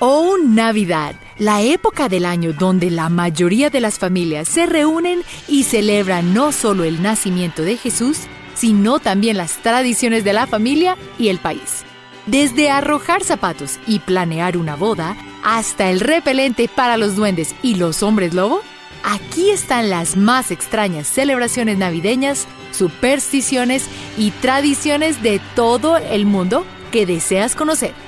Oh Navidad, la época del año donde la mayoría de las familias se reúnen y celebran no solo el nacimiento de Jesús, sino también las tradiciones de la familia y el país. Desde arrojar zapatos y planear una boda, hasta el repelente para los duendes y los hombres lobo, aquí están las más extrañas celebraciones navideñas, supersticiones y tradiciones de todo el mundo que deseas conocer.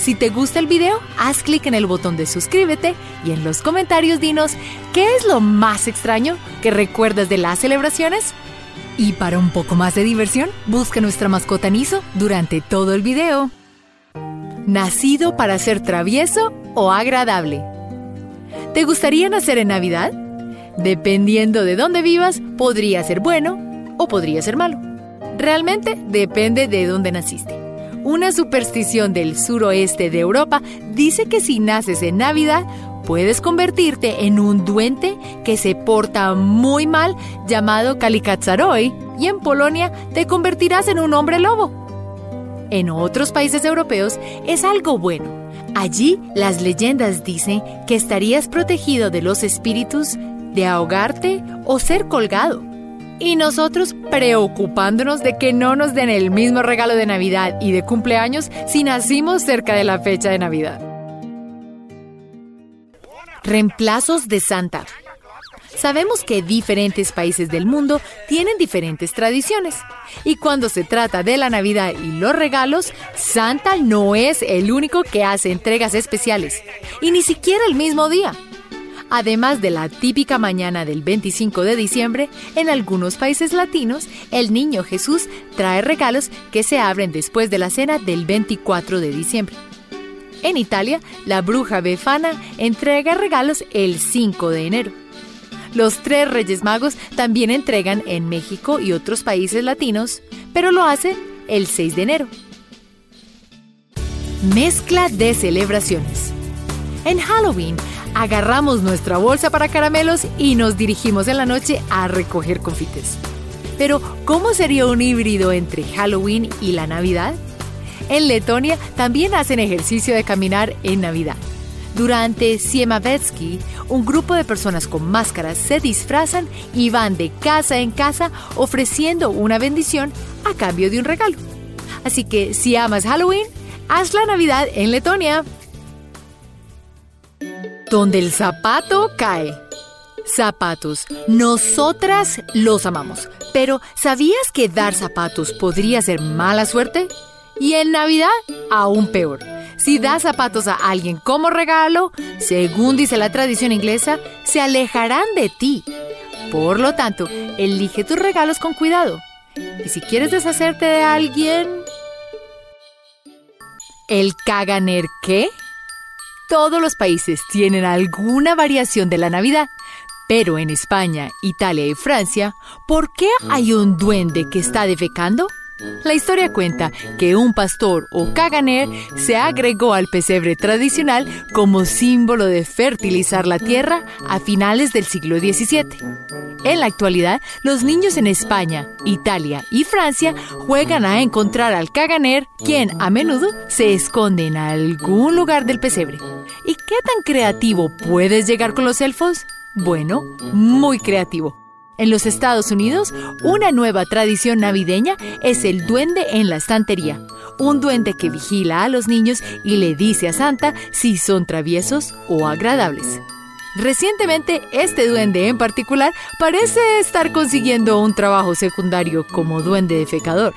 Si te gusta el video, haz clic en el botón de suscríbete y en los comentarios dinos qué es lo más extraño que recuerdas de las celebraciones. Y para un poco más de diversión, busca nuestra mascota Niso durante todo el video. ¿Nacido para ser travieso o agradable? ¿Te gustaría nacer en Navidad? Dependiendo de dónde vivas, podría ser bueno o podría ser malo. Realmente depende de dónde naciste. Una superstición del suroeste de Europa dice que si naces en Navidad, puedes convertirte en un duende que se porta muy mal llamado Kalikatsaroi y en Polonia te convertirás en un hombre lobo. En otros países europeos es algo bueno. Allí las leyendas dicen que estarías protegido de los espíritus, de ahogarte o ser colgado. Y nosotros preocupándonos de que no nos den el mismo regalo de Navidad y de cumpleaños si nacimos cerca de la fecha de Navidad. Reemplazos de Santa. Sabemos que diferentes países del mundo tienen diferentes tradiciones. Y cuando se trata de la Navidad y los regalos, Santa no es el único que hace entregas especiales. Y ni siquiera el mismo día. Además de la típica mañana del 25 de diciembre, en algunos países latinos, el niño Jesús trae regalos que se abren después de la cena del 24 de diciembre. En Italia, la bruja Befana entrega regalos el 5 de enero. Los tres Reyes Magos también entregan en México y otros países latinos, pero lo hacen el 6 de enero. Mezcla de celebraciones. En Halloween, agarramos nuestra bolsa para caramelos y nos dirigimos en la noche a recoger confites. Pero, ¿cómo sería un híbrido entre Halloween y la Navidad? En Letonia también hacen ejercicio de caminar en Navidad. Durante Siemavetsky, un grupo de personas con máscaras se disfrazan y van de casa en casa ofreciendo una bendición a cambio de un regalo. Así que si amas Halloween, haz la Navidad en Letonia donde el zapato cae. Zapatos. Nosotras los amamos. Pero ¿sabías que dar zapatos podría ser mala suerte? Y en Navidad, aún peor. Si das zapatos a alguien como regalo, según dice la tradición inglesa, se alejarán de ti. Por lo tanto, elige tus regalos con cuidado. Y si quieres deshacerte de alguien... ¿El caganer qué? Todos los países tienen alguna variación de la Navidad, pero en España, Italia y Francia, ¿por qué hay un duende que está defecando? La historia cuenta que un pastor o caganer se agregó al pesebre tradicional como símbolo de fertilizar la tierra a finales del siglo XVII. En la actualidad, los niños en España, Italia y Francia juegan a encontrar al caganer, quien a menudo se esconde en algún lugar del pesebre. ¿Y qué tan creativo puedes llegar con los elfos? Bueno, muy creativo. En los Estados Unidos, una nueva tradición navideña es el duende en la estantería. Un duende que vigila a los niños y le dice a Santa si son traviesos o agradables. Recientemente, este duende en particular parece estar consiguiendo un trabajo secundario como duende defecador.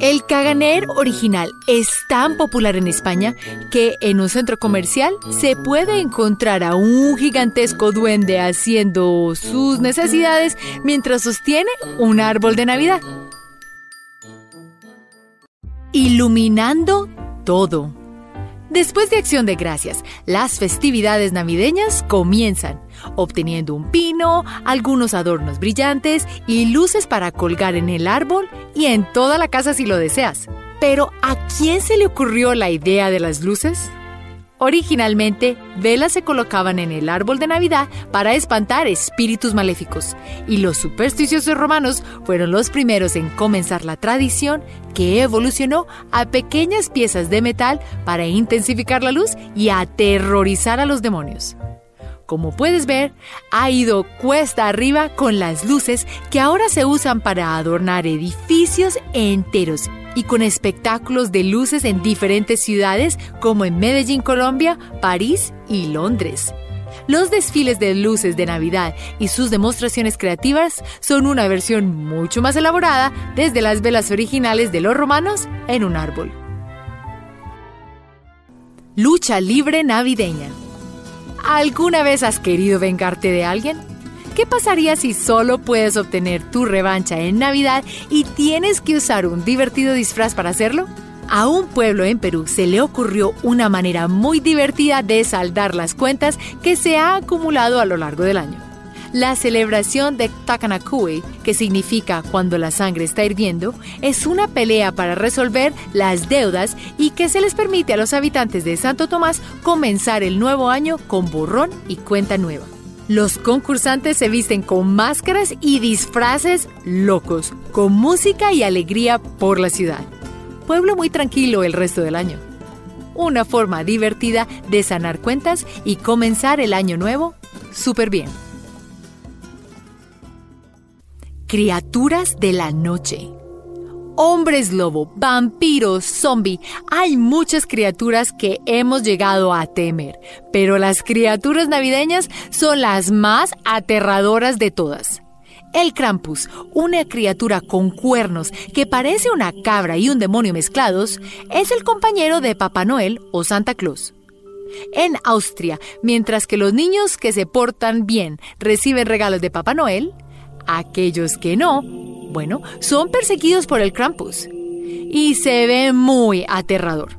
El caganer original es tan popular en España que en un centro comercial se puede encontrar a un gigantesco duende haciendo sus necesidades mientras sostiene un árbol de Navidad. Iluminando todo. Después de Acción de Gracias, las festividades navideñas comienzan, obteniendo un pino, algunos adornos brillantes y luces para colgar en el árbol y en toda la casa si lo deseas. Pero ¿a quién se le ocurrió la idea de las luces? Originalmente, velas se colocaban en el árbol de Navidad para espantar espíritus maléficos, y los supersticiosos romanos fueron los primeros en comenzar la tradición que evolucionó a pequeñas piezas de metal para intensificar la luz y aterrorizar a los demonios. Como puedes ver, ha ido cuesta arriba con las luces que ahora se usan para adornar edificios enteros y con espectáculos de luces en diferentes ciudades como en Medellín, Colombia, París y Londres. Los desfiles de luces de Navidad y sus demostraciones creativas son una versión mucho más elaborada desde las velas originales de los romanos en un árbol. Lucha libre navideña. ¿Alguna vez has querido vengarte de alguien? ¿Qué pasaría si solo puedes obtener tu revancha en Navidad y tienes que usar un divertido disfraz para hacerlo? A un pueblo en Perú se le ocurrió una manera muy divertida de saldar las cuentas que se ha acumulado a lo largo del año. La celebración de Takanakui, que significa cuando la sangre está hirviendo, es una pelea para resolver las deudas y que se les permite a los habitantes de Santo Tomás comenzar el nuevo año con borrón y cuenta nueva. Los concursantes se visten con máscaras y disfraces locos, con música y alegría por la ciudad. Pueblo muy tranquilo el resto del año. Una forma divertida de sanar cuentas y comenzar el año nuevo súper bien. Criaturas de la noche hombres lobo, vampiros, zombie. Hay muchas criaturas que hemos llegado a temer, pero las criaturas navideñas son las más aterradoras de todas. El Krampus, una criatura con cuernos que parece una cabra y un demonio mezclados, es el compañero de Papá Noel o Santa Claus. En Austria, mientras que los niños que se portan bien reciben regalos de Papá Noel, aquellos que no bueno, son perseguidos por el Krampus y se ve muy aterrador.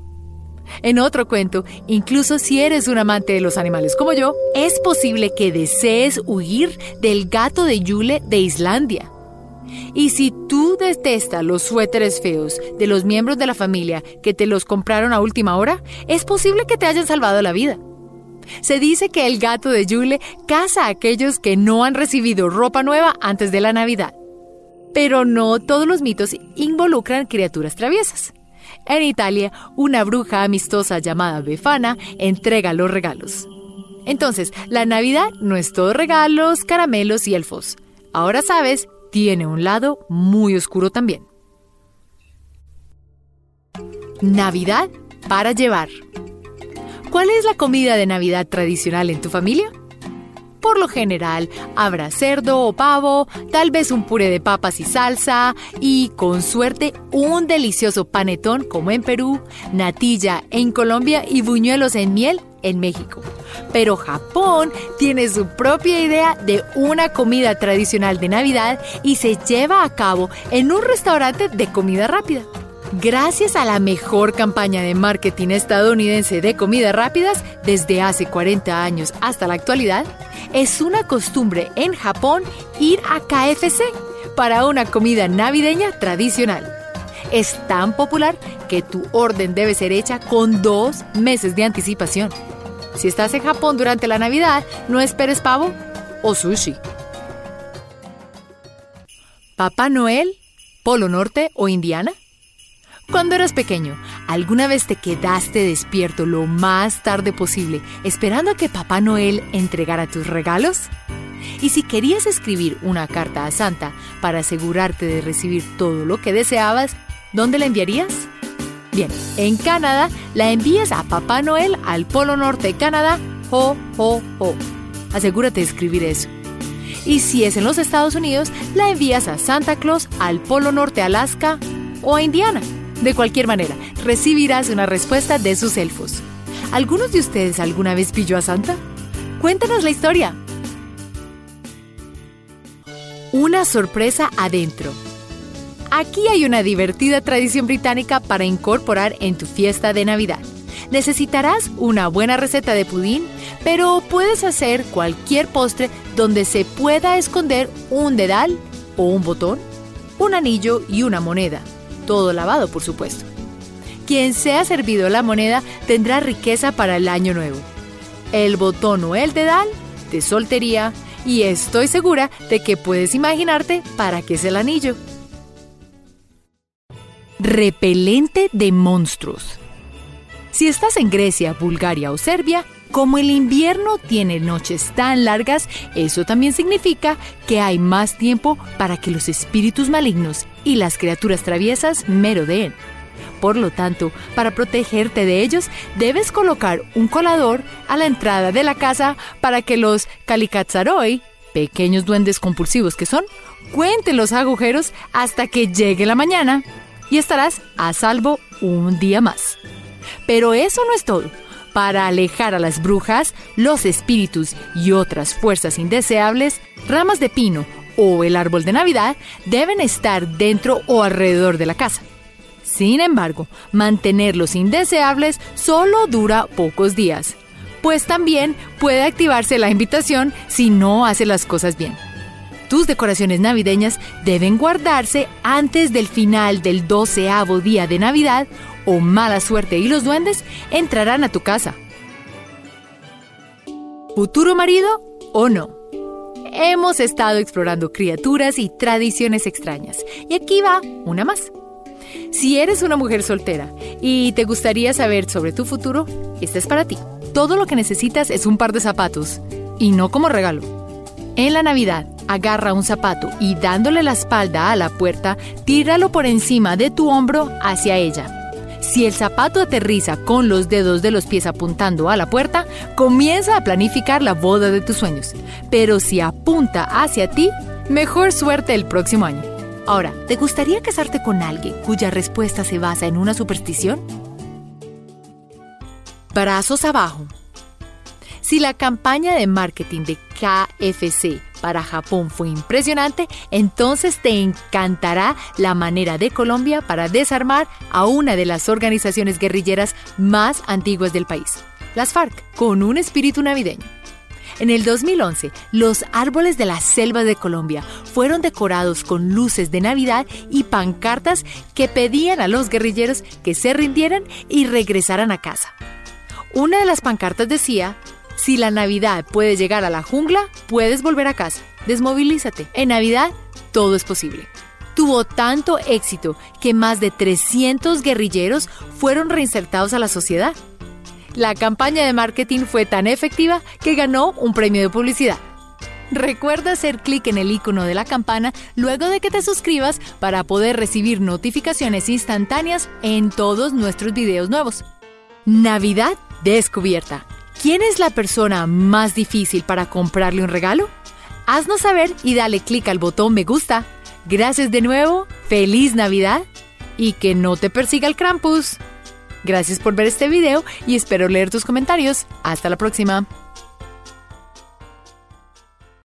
En otro cuento, incluso si eres un amante de los animales como yo, es posible que desees huir del gato de Yule de Islandia. Y si tú detestas los suéteres feos de los miembros de la familia que te los compraron a última hora, es posible que te hayan salvado la vida. Se dice que el gato de Yule caza a aquellos que no han recibido ropa nueva antes de la Navidad. Pero no todos los mitos involucran criaturas traviesas. En Italia, una bruja amistosa llamada Befana entrega los regalos. Entonces, la Navidad no es todo regalos, caramelos y elfos. Ahora sabes, tiene un lado muy oscuro también. Navidad para llevar. ¿Cuál es la comida de Navidad tradicional en tu familia? Por lo general, habrá cerdo o pavo, tal vez un puré de papas y salsa y, con suerte, un delicioso panetón como en Perú, natilla en Colombia y buñuelos en miel en México. Pero Japón tiene su propia idea de una comida tradicional de Navidad y se lleva a cabo en un restaurante de comida rápida. Gracias a la mejor campaña de marketing estadounidense de comidas rápidas desde hace 40 años hasta la actualidad, es una costumbre en Japón ir a KFC para una comida navideña tradicional. Es tan popular que tu orden debe ser hecha con dos meses de anticipación. Si estás en Japón durante la Navidad, no esperes pavo o sushi. Papá Noel, Polo Norte o Indiana. Cuando eras pequeño, ¿alguna vez te quedaste despierto lo más tarde posible esperando a que Papá Noel entregara tus regalos? Y si querías escribir una carta a Santa para asegurarte de recibir todo lo que deseabas, ¿dónde la enviarías? Bien, en Canadá la envías a Papá Noel al Polo Norte de Canadá, ho, ho, ho. Asegúrate de escribir eso. Y si es en los Estados Unidos, la envías a Santa Claus al Polo Norte Alaska o a Indiana. De cualquier manera, recibirás una respuesta de sus elfos. ¿Algunos de ustedes alguna vez pilló a Santa? Cuéntanos la historia. Una sorpresa adentro. Aquí hay una divertida tradición británica para incorporar en tu fiesta de Navidad. Necesitarás una buena receta de pudín, pero puedes hacer cualquier postre donde se pueda esconder un dedal o un botón, un anillo y una moneda todo lavado, por supuesto. quien sea servido la moneda tendrá riqueza para el año nuevo. El botón o el dedal de soltería y estoy segura de que puedes imaginarte para qué es el anillo. Repelente de monstruos. Si estás en Grecia, Bulgaria o Serbia, como el invierno tiene noches tan largas, eso también significa que hay más tiempo para que los espíritus malignos y las criaturas traviesas merodeen. Por lo tanto, para protegerte de ellos, debes colocar un colador a la entrada de la casa para que los Kalikatsaroi, pequeños duendes compulsivos que son, cuenten los agujeros hasta que llegue la mañana y estarás a salvo un día más. Pero eso no es todo. Para alejar a las brujas, los espíritus y otras fuerzas indeseables, ramas de pino o el árbol de Navidad deben estar dentro o alrededor de la casa. Sin embargo, mantenerlos indeseables solo dura pocos días, pues también puede activarse la invitación si no hace las cosas bien. Tus decoraciones navideñas deben guardarse antes del final del doceavo día de Navidad o mala suerte y los duendes entrarán a tu casa. ¿Futuro marido o no? Hemos estado explorando criaturas y tradiciones extrañas y aquí va una más. Si eres una mujer soltera y te gustaría saber sobre tu futuro, esta es para ti. Todo lo que necesitas es un par de zapatos y no como regalo. En la Navidad, agarra un zapato y dándole la espalda a la puerta, tíralo por encima de tu hombro hacia ella. Si el zapato aterriza con los dedos de los pies apuntando a la puerta, comienza a planificar la boda de tus sueños. Pero si apunta hacia ti, mejor suerte el próximo año. Ahora, ¿te gustaría casarte con alguien cuya respuesta se basa en una superstición? Brazos abajo. Si la campaña de marketing de KFC para Japón fue impresionante, entonces te encantará la manera de Colombia para desarmar a una de las organizaciones guerrilleras más antiguas del país, las FARC, con un espíritu navideño. En el 2011, los árboles de la selva de Colombia fueron decorados con luces de Navidad y pancartas que pedían a los guerrilleros que se rindieran y regresaran a casa. Una de las pancartas decía, si la Navidad puede llegar a la jungla, puedes volver a casa. Desmovilízate. En Navidad, todo es posible. Tuvo tanto éxito que más de 300 guerrilleros fueron reinsertados a la sociedad. La campaña de marketing fue tan efectiva que ganó un premio de publicidad. Recuerda hacer clic en el icono de la campana luego de que te suscribas para poder recibir notificaciones instantáneas en todos nuestros videos nuevos. Navidad descubierta. ¿Quién es la persona más difícil para comprarle un regalo? Haznos saber y dale clic al botón me gusta. Gracias de nuevo, feliz Navidad y que no te persiga el Krampus. Gracias por ver este video y espero leer tus comentarios. Hasta la próxima.